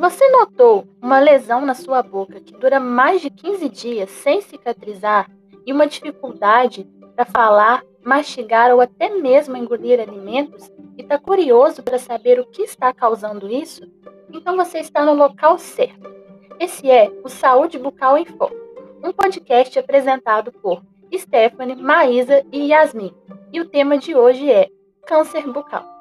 Você notou uma lesão na sua boca que dura mais de 15 dias sem cicatrizar e uma dificuldade para falar, mastigar ou até mesmo engolir alimentos e está curioso para saber o que está causando isso? Então você está no local certo. Esse é o Saúde Bucal em Foco, um podcast apresentado por Stephanie, Maísa e Yasmin. E o tema de hoje é câncer bucal.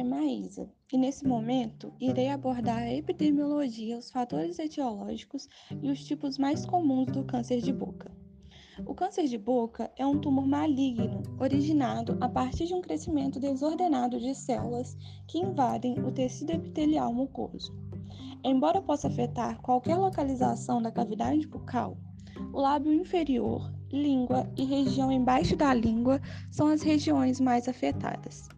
Nome é Maísa e nesse momento irei abordar a epidemiologia, os fatores etiológicos e os tipos mais comuns do câncer de boca. O câncer de boca é um tumor maligno originado a partir de um crescimento desordenado de células que invadem o tecido epitelial mucoso. Embora possa afetar qualquer localização da cavidade bucal, o lábio inferior, língua e região embaixo da língua são as regiões mais afetadas.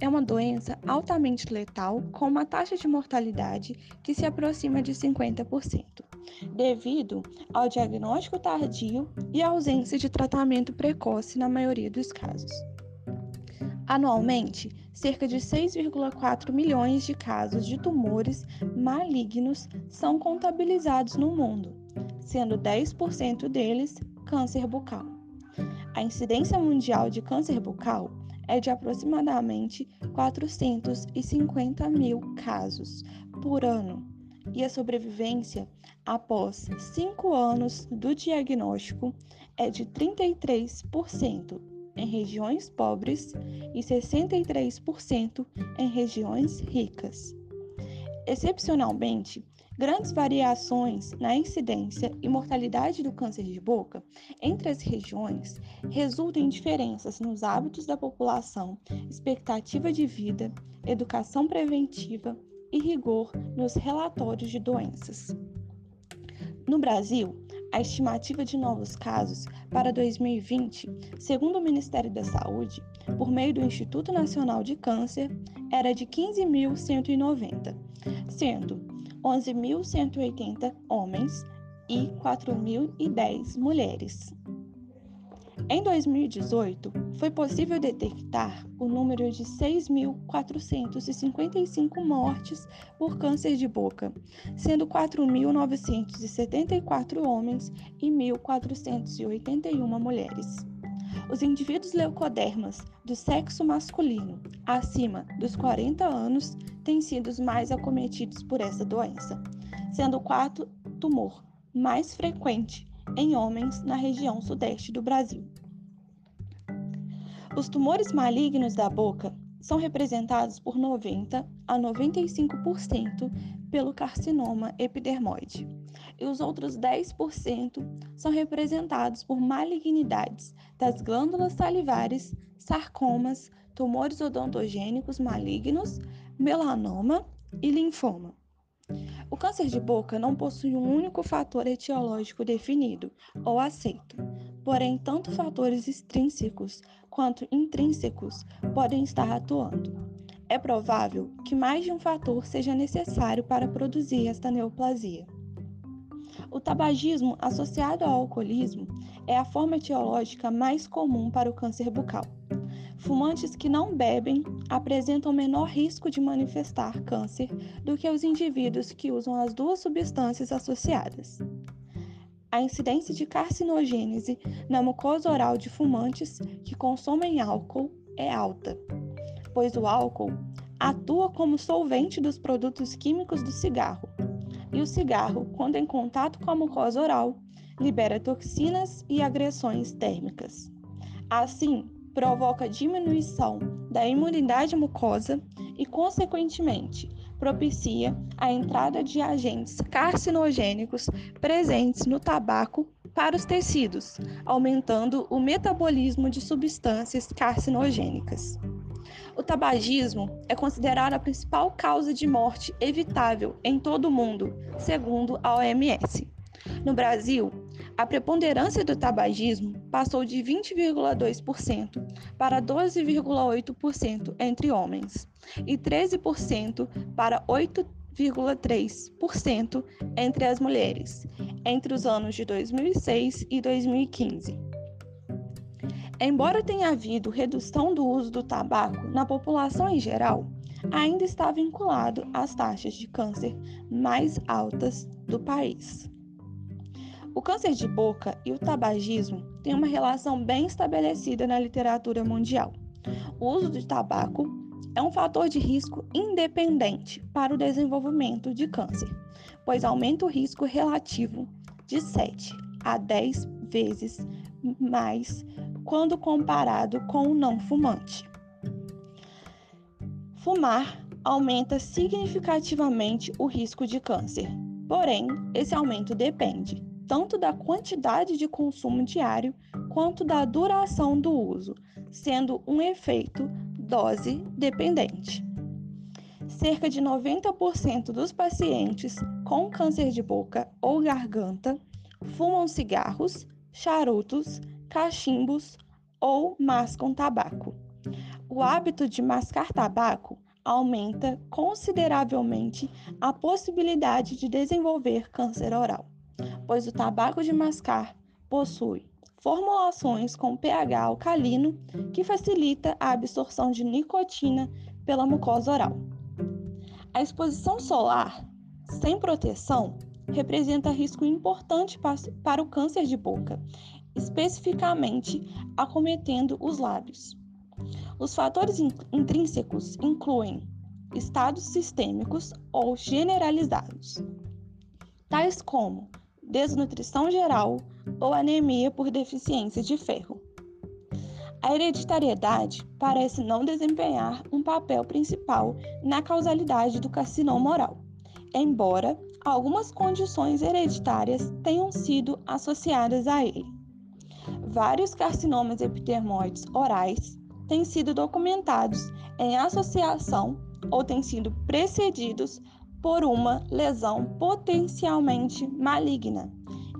É uma doença altamente letal, com uma taxa de mortalidade que se aproxima de 50%, devido ao diagnóstico tardio e à ausência de tratamento precoce na maioria dos casos. Anualmente, cerca de 6,4 milhões de casos de tumores malignos são contabilizados no mundo, sendo 10% deles câncer bucal. A incidência mundial de câncer bucal é de aproximadamente 450 mil casos por ano, e a sobrevivência após cinco anos do diagnóstico é de 33% em regiões pobres e 63% em regiões ricas. Excepcionalmente, Grandes variações na incidência e mortalidade do câncer de boca entre as regiões resultam em diferenças nos hábitos da população, expectativa de vida, educação preventiva e rigor nos relatórios de doenças. No Brasil, a estimativa de novos casos para 2020, segundo o Ministério da Saúde, por meio do Instituto Nacional de Câncer, era de 15.190, sendo 11.180 homens e 4.010 mulheres. Em 2018, foi possível detectar o número de 6.455 mortes por câncer de boca, sendo 4.974 homens e 1.481 mulheres. Os indivíduos leucodermas do sexo masculino acima dos 40 anos têm sido os mais acometidos por essa doença, sendo o quarto tumor mais frequente em homens na região sudeste do Brasil. Os tumores malignos da boca são representados por 90 a 95% pelo carcinoma epidermoide, e os outros 10% são representados por malignidades das glândulas salivares, sarcomas, tumores odontogênicos malignos, melanoma e linfoma. O câncer de boca não possui um único fator etiológico definido ou aceito, porém, tanto fatores extrínsecos quanto intrínsecos podem estar atuando. É provável que mais de um fator seja necessário para produzir esta neoplasia. O tabagismo associado ao alcoolismo é a forma etiológica mais comum para o câncer bucal. Fumantes que não bebem apresentam menor risco de manifestar câncer do que os indivíduos que usam as duas substâncias associadas. A incidência de carcinogênese na mucosa oral de fumantes que consomem álcool é alta, pois o álcool atua como solvente dos produtos químicos do cigarro, e o cigarro, quando em contato com a mucosa oral, libera toxinas e agressões térmicas. Assim, provoca diminuição da imunidade mucosa e, consequentemente, propicia a entrada de agentes carcinogênicos presentes no tabaco para os tecidos, aumentando o metabolismo de substâncias carcinogênicas. O tabagismo é considerado a principal causa de morte evitável em todo o mundo, segundo a OMS. No Brasil, a preponderância do tabagismo passou de 20,2% para 12,8% entre homens e 13% para 8 2,3% entre as mulheres, entre os anos de 2006 e 2015. Embora tenha havido redução do uso do tabaco na população em geral, ainda está vinculado às taxas de câncer mais altas do país. O câncer de boca e o tabagismo têm uma relação bem estabelecida na literatura mundial. O uso de tabaco é um fator de risco independente para o desenvolvimento de câncer, pois aumenta o risco relativo de 7 a 10 vezes mais quando comparado com o não fumante. Fumar aumenta significativamente o risco de câncer, porém, esse aumento depende tanto da quantidade de consumo diário quanto da duração do uso, sendo um efeito dose dependente. Cerca de 90% dos pacientes com câncer de boca ou garganta fumam cigarros, charutos, cachimbos ou mascam tabaco. O hábito de mascar tabaco aumenta consideravelmente a possibilidade de desenvolver câncer oral, pois o tabaco de mascar possui formulações com pH alcalino que facilita a absorção de nicotina pela mucosa oral. A exposição solar sem proteção representa risco importante para o câncer de boca, especificamente acometendo os lábios. Os fatores intrínsecos incluem estados sistêmicos ou generalizados, tais como desnutrição geral ou anemia por deficiência de ferro. A hereditariedade parece não desempenhar um papel principal na causalidade do carcinoma oral, embora algumas condições hereditárias tenham sido associadas a ele. Vários carcinomas epidermoides orais têm sido documentados em associação ou têm sido precedidos por uma lesão potencialmente maligna,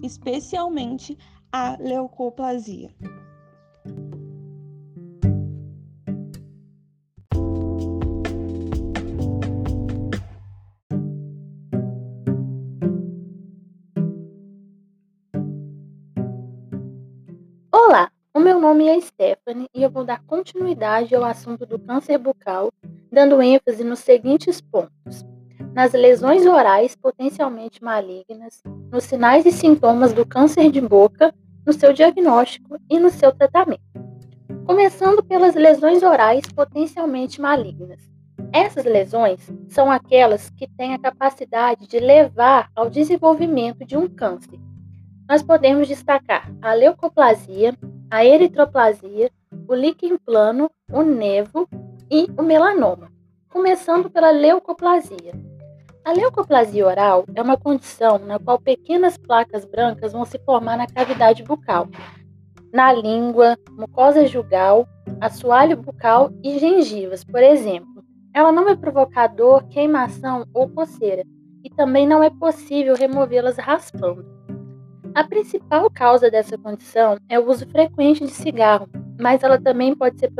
especialmente a leucoplasia. Olá, o meu nome é Stephanie e eu vou dar continuidade ao assunto do câncer bucal, dando ênfase nos seguintes pontos nas lesões orais potencialmente malignas, nos sinais e sintomas do câncer de boca, no seu diagnóstico e no seu tratamento. Começando pelas lesões orais potencialmente malignas. Essas lesões são aquelas que têm a capacidade de levar ao desenvolvimento de um câncer. Nós podemos destacar a leucoplasia, a eritroplasia, o líquen plano, o nevo e o melanoma. Começando pela leucoplasia. A leucoplasia oral é uma condição na qual pequenas placas brancas vão se formar na cavidade bucal, na língua, mucosa jugal, assoalho bucal e gengivas, por exemplo. Ela não vai provocar dor, queimação ou coceira, e também não é possível removê-las raspando. A principal causa dessa condição é o uso frequente de cigarro, mas ela também pode ser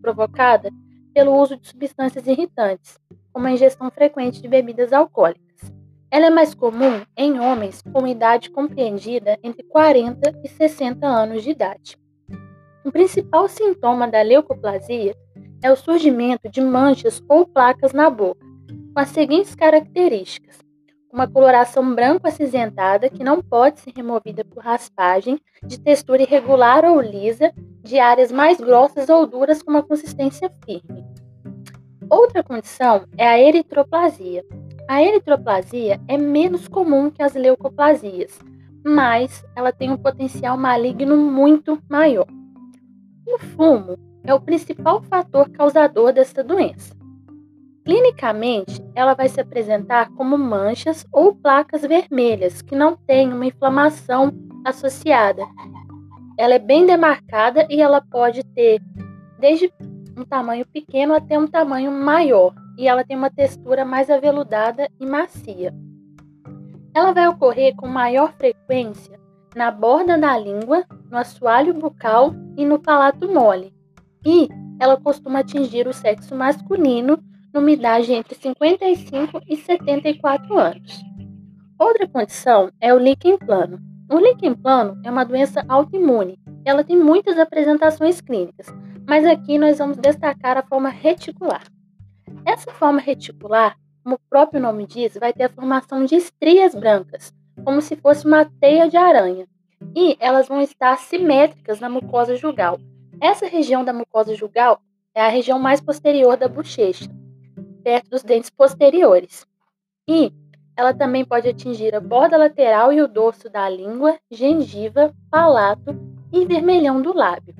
provocada pelo uso de substâncias irritantes, como a ingestão frequente de bebidas alcoólicas. Ela é mais comum em homens com idade compreendida entre 40 e 60 anos de idade. O principal sintoma da leucoplasia é o surgimento de manchas ou placas na boca, com as seguintes características: uma coloração branco acinzentada que não pode ser removida por raspagem, de textura irregular ou lisa, de áreas mais grossas ou duras com uma consistência firme. Outra condição é a eritroplasia. A eritroplasia é menos comum que as leucoplasias, mas ela tem um potencial maligno muito maior. O fumo é o principal fator causador dessa doença. Clinicamente, ela vai se apresentar como manchas ou placas vermelhas que não têm uma inflamação associada. Ela é bem demarcada e ela pode ter desde um tamanho pequeno até um tamanho maior, e ela tem uma textura mais aveludada e macia. Ela vai ocorrer com maior frequência na borda da língua, no assoalho bucal e no palato mole. E ela costuma atingir o sexo masculino numa idade entre 55 e 74 anos. Outra condição é o líquen plano. O líquen plano é uma doença autoimune. Ela tem muitas apresentações clínicas, mas aqui nós vamos destacar a forma reticular. Essa forma reticular, como o próprio nome diz, vai ter a formação de estrias brancas, como se fosse uma teia de aranha, e elas vão estar simétricas na mucosa jugal. Essa região da mucosa jugal é a região mais posterior da bochecha, perto dos dentes posteriores. E ela também pode atingir a borda lateral e o dorso da língua, gengiva, palato e vermelhão do lábio.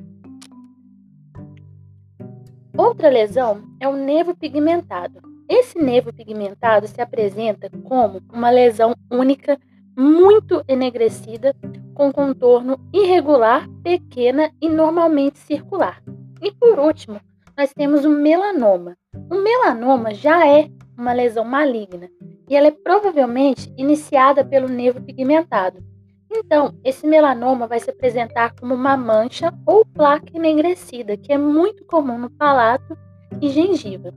Outra lesão é o nevo pigmentado. Esse nevo pigmentado se apresenta como uma lesão única, muito enegrecida, com contorno irregular, pequena e normalmente circular. E por último, nós temos o melanoma. O melanoma já é uma lesão maligna e ela é provavelmente iniciada pelo nevo pigmentado. Então, esse melanoma vai se apresentar como uma mancha ou placa enegrecida, que é muito comum no palato e gengiva.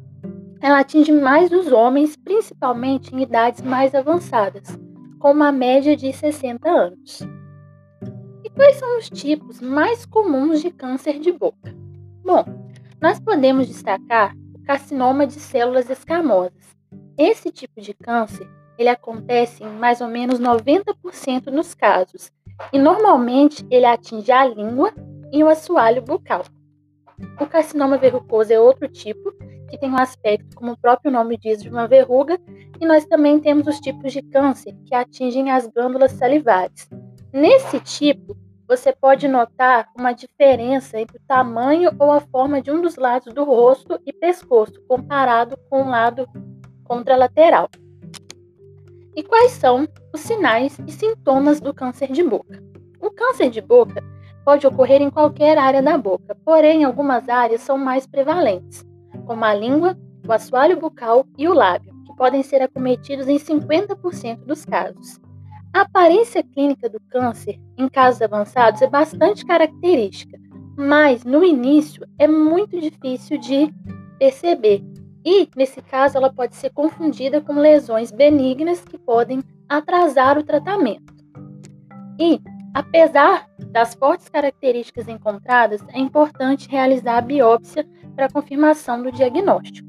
Ela atinge mais os homens, principalmente em idades mais avançadas, com uma média de 60 anos. E quais são os tipos mais comuns de câncer de boca? Bom, nós podemos destacar o carcinoma de células escamosas. Esse tipo de câncer ele acontece em mais ou menos 90% dos casos, e normalmente ele atinge a língua e o assoalho bucal. O carcinoma verrucoso é outro tipo, que tem um aspecto, como o próprio nome diz, de uma verruga, e nós também temos os tipos de câncer que atingem as glândulas salivares. Nesse tipo, você pode notar uma diferença entre o tamanho ou a forma de um dos lados do rosto e pescoço, comparado com o lado contralateral. E quais são os sinais e sintomas do câncer de boca? O câncer de boca pode ocorrer em qualquer área da boca, porém algumas áreas são mais prevalentes, como a língua, o assoalho bucal e o lábio, que podem ser acometidos em 50% dos casos. A aparência clínica do câncer em casos avançados é bastante característica, mas no início é muito difícil de perceber, e, nesse caso, ela pode ser confundida com lesões benignas que podem atrasar o tratamento. E, apesar das fortes características encontradas, é importante realizar a biópsia para confirmação do diagnóstico.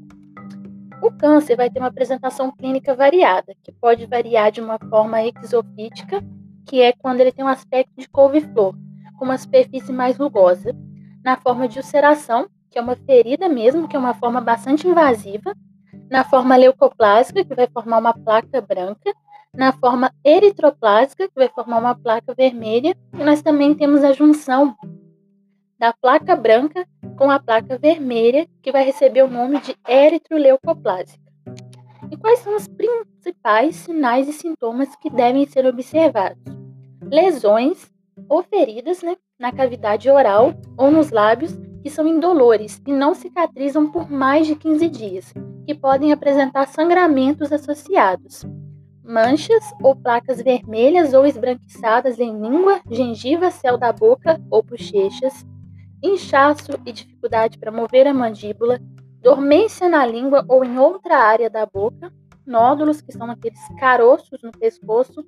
O câncer vai ter uma apresentação clínica variada, que pode variar de uma forma exofítica, que é quando ele tem um aspecto de couve-flor, com uma superfície mais rugosa, na forma de ulceração, que é uma ferida mesmo, que é uma forma bastante invasiva, na forma leucoplásica, que vai formar uma placa branca, na forma eritroplásica, que vai formar uma placa vermelha, e nós também temos a junção da placa branca com a placa vermelha, que vai receber o nome de eritroleucoplásica. E quais são os principais sinais e sintomas que devem ser observados? Lesões ou feridas né, na cavidade oral ou nos lábios que são indolores e não cicatrizam por mais de 15 dias, que podem apresentar sangramentos associados. Manchas ou placas vermelhas ou esbranquiçadas em língua, gengiva, céu da boca ou bochechas, inchaço e dificuldade para mover a mandíbula, dormência na língua ou em outra área da boca, nódulos, que são aqueles caroços no pescoço,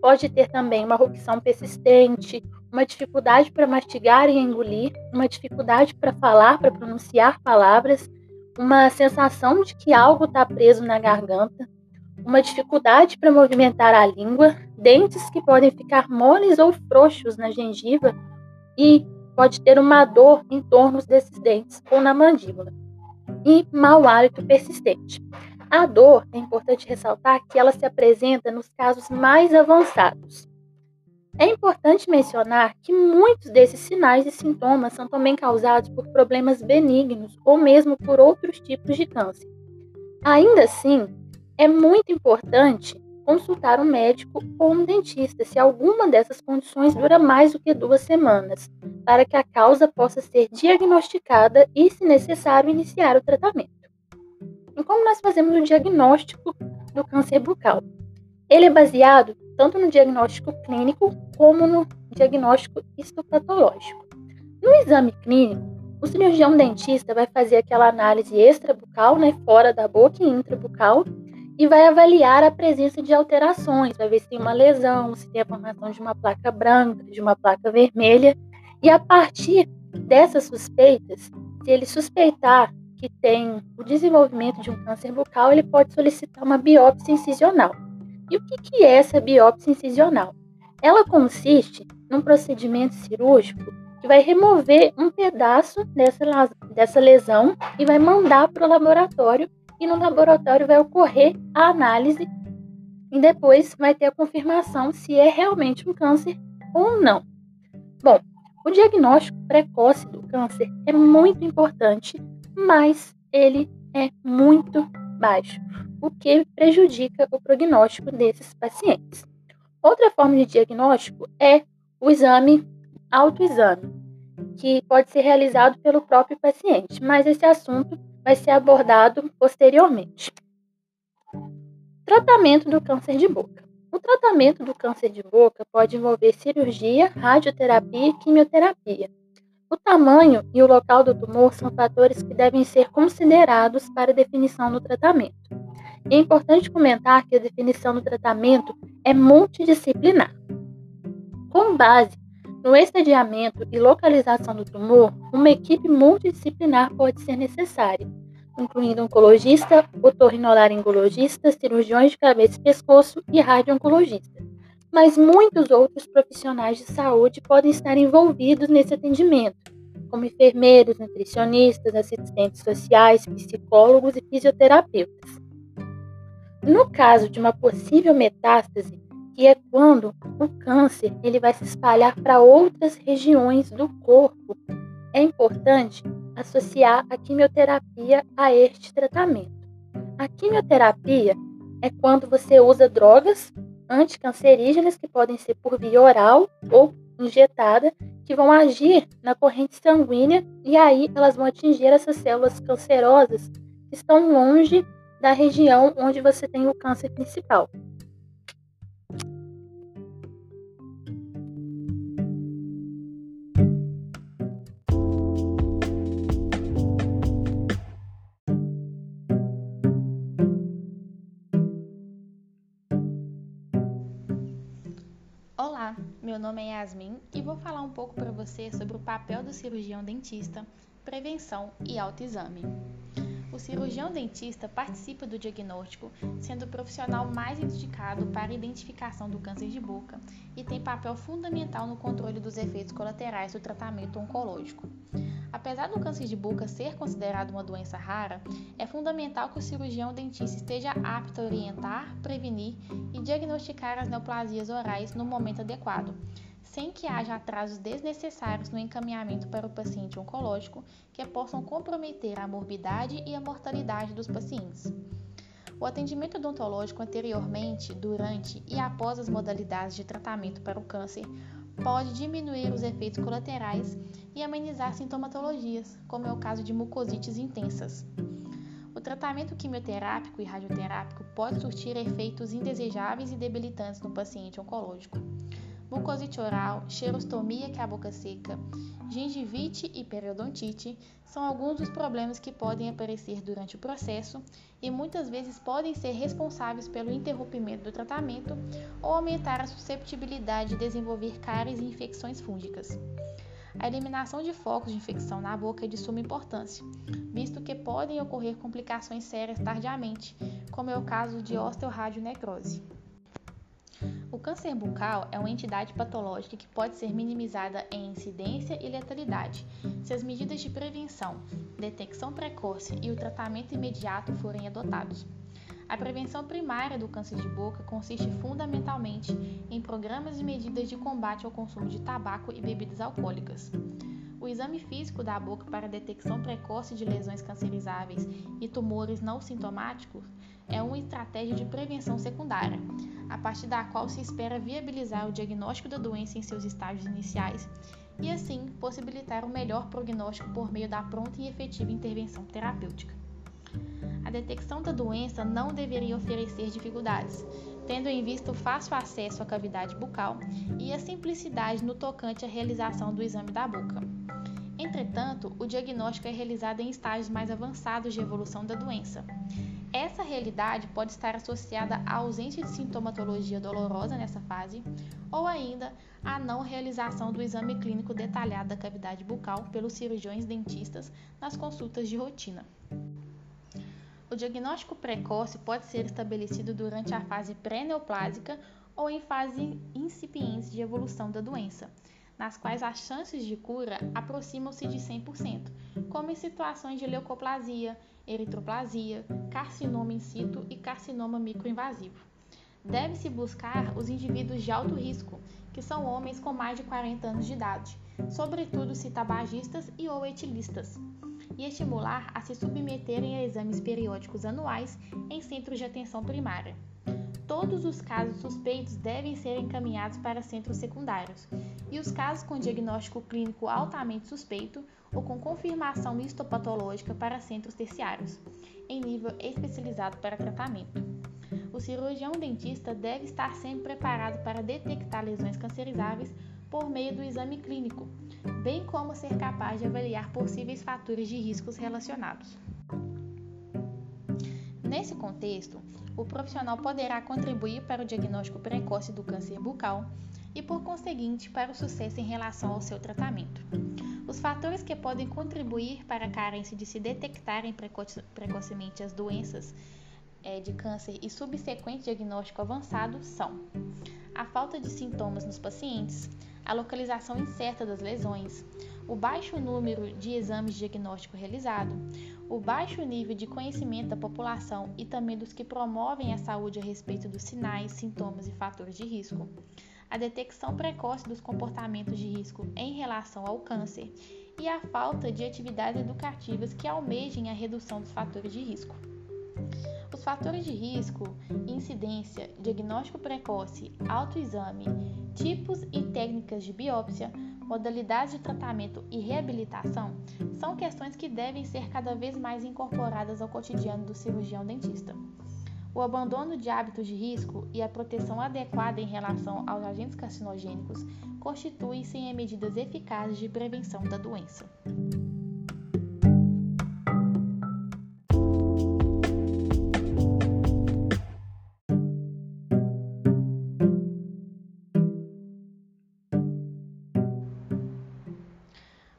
pode ter também uma rupção persistente, uma dificuldade para mastigar e engolir, uma dificuldade para falar, para pronunciar palavras, uma sensação de que algo está preso na garganta, uma dificuldade para movimentar a língua, dentes que podem ficar moles ou frouxos na gengiva e pode ter uma dor em torno desses dentes ou na mandíbula, e mau hálito persistente. A dor, é importante ressaltar que ela se apresenta nos casos mais avançados. É importante mencionar que muitos desses sinais e sintomas são também causados por problemas benignos ou mesmo por outros tipos de câncer. Ainda assim, é muito importante consultar um médico ou um dentista se alguma dessas condições dura mais do que duas semanas, para que a causa possa ser diagnosticada e, se necessário, iniciar o tratamento. E como nós fazemos o diagnóstico do câncer bucal? Ele é baseado tanto no diagnóstico clínico como no diagnóstico histopatológico. No exame clínico, o cirurgião dentista vai fazer aquela análise extrabucal, né, fora da boca e intrabucal, e vai avaliar a presença de alterações, vai ver se tem uma lesão, se tem a formação de uma placa branca, de uma placa vermelha, e a partir dessas suspeitas, se ele suspeitar que tem o desenvolvimento de um câncer bucal, ele pode solicitar uma biópsia incisional. E o que, é essa biópsia incisional? Ela consiste num procedimento cirúrgico que vai remover um pedaço dessa, dessa lesão e vai mandar para o laboratório e no laboratório vai ocorrer a análise e depois vai ter a confirmação se é realmente um câncer ou não. Bom, o diagnóstico precoce do câncer é muito importante, mas ele é muito baixo, o que prejudica o prognóstico desses pacientes. Outra forma de diagnóstico é o exame autoexame, que pode ser realizado pelo próprio paciente, mas esse assunto vai ser abordado posteriormente. Tratamento do câncer de boca. O tratamento do câncer de boca pode envolver cirurgia, radioterapia e quimioterapia. O tamanho e o local do tumor são fatores que devem ser considerados para a definição do tratamento. É importante comentar que a definição do tratamento é multidisciplinar. Com base no estadiamento e localização do tumor, uma equipe multidisciplinar pode ser necessária, incluindo oncologista, otorrinolaringologista, cirurgiões de cabeça e pescoço e radio-oncologista. Mas muitos outros profissionais de saúde podem estar envolvidos nesse atendimento, como enfermeiros, nutricionistas, assistentes sociais, psicólogos e fisioterapeutas. No caso de uma possível metástase, que é quando o câncer ele vai se espalhar para outras regiões do corpo. É importante associar a quimioterapia a este tratamento. A quimioterapia é quando você usa drogas anticancerígenas que podem ser por via oral ou injetada, que vão agir na corrente sanguínea e aí elas vão atingir essas células cancerosas que estão longe da região onde você tem o câncer principal. meu nome é Yasmin e vou falar um pouco para você sobre o papel do cirurgião dentista, prevenção e autoexame. O cirurgião dentista participa do diagnóstico, sendo o profissional mais indicado para a identificação do câncer de boca e tem papel fundamental no controle dos efeitos colaterais do tratamento oncológico. Apesar do câncer de boca ser considerado uma doença rara, é fundamental que o cirurgião dentista esteja apto a orientar, prevenir e diagnosticar as neoplasias orais no momento adequado, sem que haja atrasos desnecessários no encaminhamento para o paciente oncológico que possam comprometer a morbidade e a mortalidade dos pacientes. O atendimento odontológico anteriormente, durante e após as modalidades de tratamento para o câncer pode diminuir os efeitos colaterais e amenizar sintomatologias, como é o caso de mucosites intensas. O tratamento quimioterápico e radioterápico pode surtir efeitos indesejáveis e debilitantes no paciente oncológico. Mucosite oral, xerostomia que é a boca seca, gengivite e periodontite são alguns dos problemas que podem aparecer durante o processo e muitas vezes podem ser responsáveis pelo interrompimento do tratamento ou aumentar a susceptibilidade de desenvolver cáries e infecções fúngicas. A eliminação de focos de infecção na boca é de suma importância, visto que podem ocorrer complicações sérias tardiamente, como é o caso de osteoradionecrose. O câncer bucal é uma entidade patológica que pode ser minimizada em incidência e letalidade se as medidas de prevenção, detecção precoce e o tratamento imediato forem adotados. A prevenção primária do câncer de boca consiste fundamentalmente em programas e medidas de combate ao consumo de tabaco e bebidas alcoólicas. O exame físico da boca para detecção precoce de lesões cancerizáveis e tumores não sintomáticos é uma estratégia de prevenção secundária, a partir da qual se espera viabilizar o diagnóstico da doença em seus estágios iniciais e, assim, possibilitar o melhor prognóstico por meio da pronta e efetiva intervenção terapêutica. A detecção da doença não deveria oferecer dificuldades, tendo em vista o fácil acesso à cavidade bucal e a simplicidade no tocante à realização do exame da boca. Entretanto, o diagnóstico é realizado em estágios mais avançados de evolução da doença. Essa realidade pode estar associada à ausência de sintomatologia dolorosa nessa fase, ou ainda à não realização do exame clínico detalhado da cavidade bucal pelos cirurgiões dentistas nas consultas de rotina. O diagnóstico precoce pode ser estabelecido durante a fase pré-neoplásica ou em fase incipiente de evolução da doença, nas quais as chances de cura aproximam-se de 100%, como em situações de leucoplasia, eritroplasia, carcinoma in situ e carcinoma microinvasivo. Deve-se buscar os indivíduos de alto risco, que são homens com mais de 40 anos de idade, sobretudo se tabagistas e ou etilistas, e estimular a se submeterem a exames periódicos anuais em centros de atenção primária. Todos os casos suspeitos devem ser encaminhados para centros secundários, e os casos com diagnóstico clínico altamente suspeito ou com confirmação histopatológica para centros terciários, em nível especializado para tratamento. O cirurgião dentista deve estar sempre preparado para detectar lesões cancerizáveis por meio do exame clínico, bem como ser capaz de avaliar possíveis fatores de riscos relacionados. Nesse contexto, o profissional poderá contribuir para o diagnóstico precoce do câncer bucal e, por conseguinte, para o sucesso em relação ao seu tratamento. Os fatores que podem contribuir para a carência de se detectarem precoce, precocemente as doenças é, de câncer e subsequente diagnóstico avançado são a falta de sintomas nos pacientes, a localização incerta das lesões, o baixo número de exames de diagnóstico realizado, o baixo nível de conhecimento da população e também dos que promovem a saúde a respeito dos sinais, sintomas e fatores de risco, a detecção precoce dos comportamentos de risco em relação ao câncer e a falta de atividades educativas que almejem a redução dos fatores de risco. Os fatores de risco, incidência, diagnóstico precoce, autoexame, tipos e técnicas de biópsia, modalidades de tratamento e reabilitação são questões que devem ser cada vez mais incorporadas ao cotidiano do cirurgião dentista. O abandono de hábitos de risco e a proteção adequada em relação aos agentes carcinogênicos constituem-se em medidas eficazes de prevenção da doença.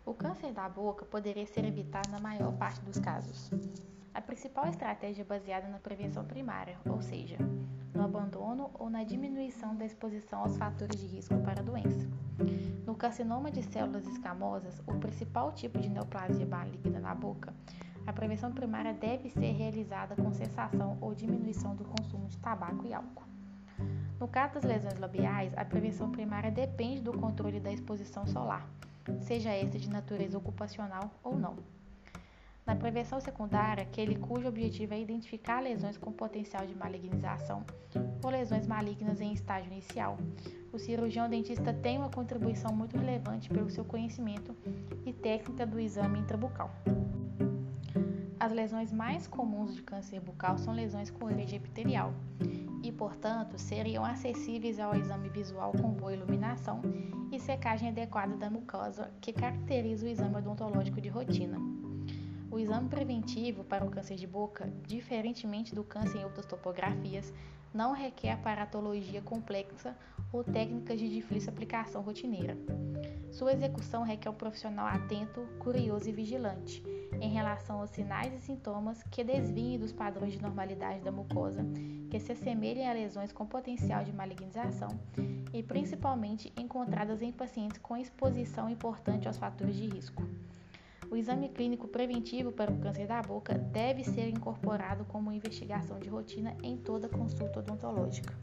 O câncer da boca poderia ser evitado na maior parte dos casos. A principal estratégia é baseada na prevenção primária, ou seja, no abandono ou na diminuição da exposição aos fatores de risco para a doença. No carcinoma de células escamosas, o principal tipo de neoplasia maligna na boca, a prevenção primária deve ser realizada com cessação ou diminuição do consumo de tabaco e álcool. No caso das lesões labiais, a prevenção primária depende do controle da exposição solar, seja esta de natureza ocupacional ou não na prevenção secundária, aquele cujo objetivo é identificar lesões com potencial de malignização ou lesões malignas em estágio inicial. O cirurgião dentista tem uma contribuição muito relevante pelo seu conhecimento e técnica do exame intrabucal. As lesões mais comuns de câncer bucal são lesões com origem epitelial e, portanto, seriam acessíveis ao exame visual com boa iluminação e secagem adequada da mucosa, que caracteriza o exame odontológico de rotina. O exame preventivo para o câncer de boca, diferentemente do câncer em outras topografias, não requer aparatologia complexa ou técnicas de difícil aplicação rotineira. Sua execução requer um profissional atento, curioso e vigilante em relação aos sinais e sintomas que desviem dos padrões de normalidade da mucosa, que se assemelhem a lesões com potencial de malignização e principalmente encontradas em pacientes com exposição importante aos fatores de risco. O exame clínico preventivo para o câncer da boca deve ser incorporado como investigação de rotina em toda consulta odontológica.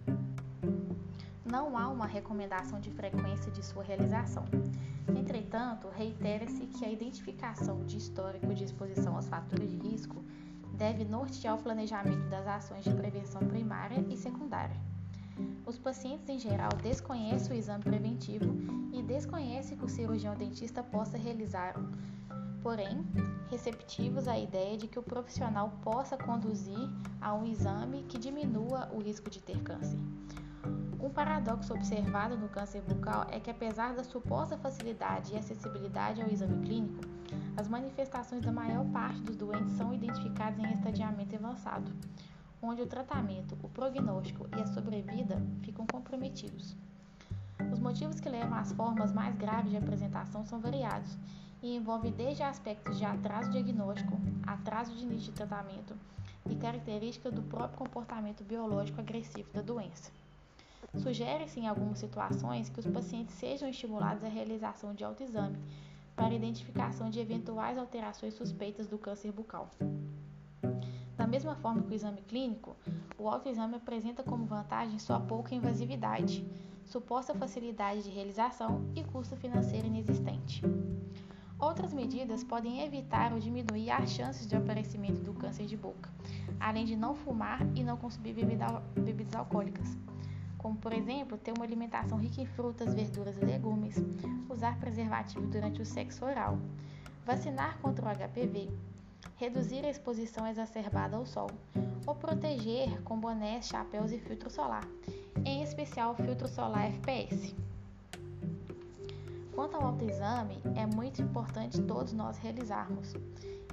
Não há uma recomendação de frequência de sua realização. Entretanto, reitera-se que a identificação de histórico de exposição aos fatores de risco deve nortear o planejamento das ações de prevenção primária e secundária. Os pacientes em geral desconhecem o exame preventivo e desconhecem que o cirurgião dentista possa realizar porém receptivos à ideia de que o profissional possa conduzir a um exame que diminua o risco de ter câncer. Um paradoxo observado no câncer bucal é que, apesar da suposta facilidade e acessibilidade ao exame clínico, as manifestações da maior parte dos doentes são identificadas em estadiamento avançado, onde o tratamento, o prognóstico e a sobrevida ficam comprometidos. Os motivos que levam às formas mais graves de apresentação são variados e envolvem desde aspectos de atraso diagnóstico, atraso de início de tratamento e características do próprio comportamento biológico agressivo da doença. Sugere-se em algumas situações que os pacientes sejam estimulados à realização de autoexame para identificação de eventuais alterações suspeitas do câncer bucal. Da mesma forma que o exame clínico, o autoexame apresenta como vantagem sua pouca invasividade, suposta facilidade de realização e custo financeiro inexistente. Outras medidas podem evitar ou diminuir as chances de aparecimento do câncer de boca, além de não fumar e não consumir bebidas alcoólicas como por exemplo ter uma alimentação rica em frutas, verduras e legumes, usar preservativo durante o sexo oral, vacinar contra o HPV, reduzir a exposição exacerbada ao sol, ou proteger com bonés, chapéus e filtro solar, em especial filtro solar FPS. Quanto ao autoexame, é muito importante todos nós realizarmos,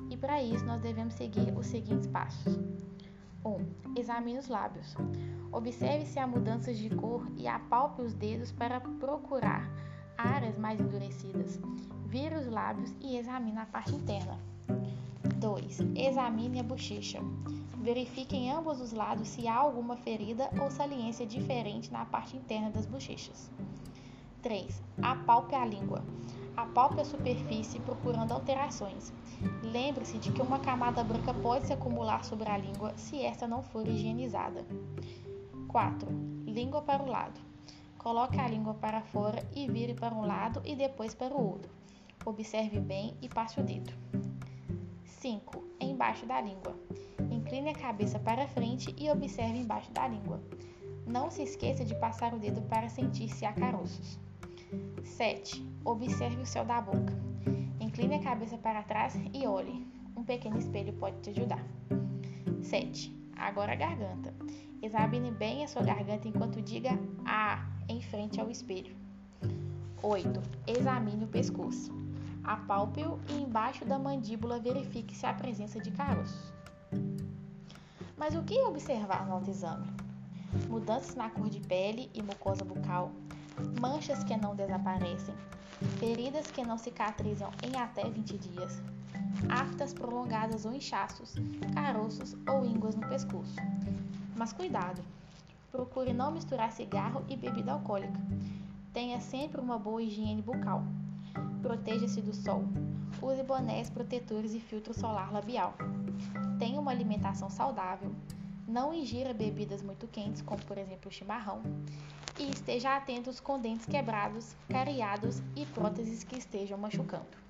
e para isso nós devemos seguir os seguintes passos. 1. Um, examine os lábios. Observe se há mudanças de cor e apalpe os dedos para procurar áreas mais endurecidas. Vire os lábios e examine a parte interna. 2. Examine a bochecha. Verifique em ambos os lados se há alguma ferida ou saliência diferente na parte interna das bochechas. 3. Apalpe a língua. Apalpe a superfície procurando alterações. Lembre-se de que uma camada branca pode se acumular sobre a língua se esta não for higienizada. 4. Língua para o lado. Coloque a língua para fora e vire para um lado e depois para o outro. Observe bem e passe o dedo. 5. Embaixo da língua. Incline a cabeça para frente e observe embaixo da língua. Não se esqueça de passar o dedo para sentir se há caroços. 7. Observe o céu da boca. Incline a cabeça para trás e olhe. Um pequeno espelho pode te ajudar. 7. Agora a garganta. Examine bem a sua garganta enquanto diga A em frente ao espelho. 8. Examine o pescoço. Apalpe-o e embaixo da mandíbula verifique se há presença de caroços. Mas o que observar no autoexame? Mudanças na cor de pele e mucosa bucal, manchas que não desaparecem, feridas que não cicatrizam em até 20 dias, aftas prolongadas ou inchaços, caroços ou ínguas no pescoço, mas cuidado! Procure não misturar cigarro e bebida alcoólica. Tenha sempre uma boa higiene bucal. Proteja-se do sol. Use bonés protetores e filtro solar labial. Tenha uma alimentação saudável. Não ingira bebidas muito quentes, como por exemplo o chimarrão. E esteja atento com dentes quebrados, cariados e próteses que estejam machucando.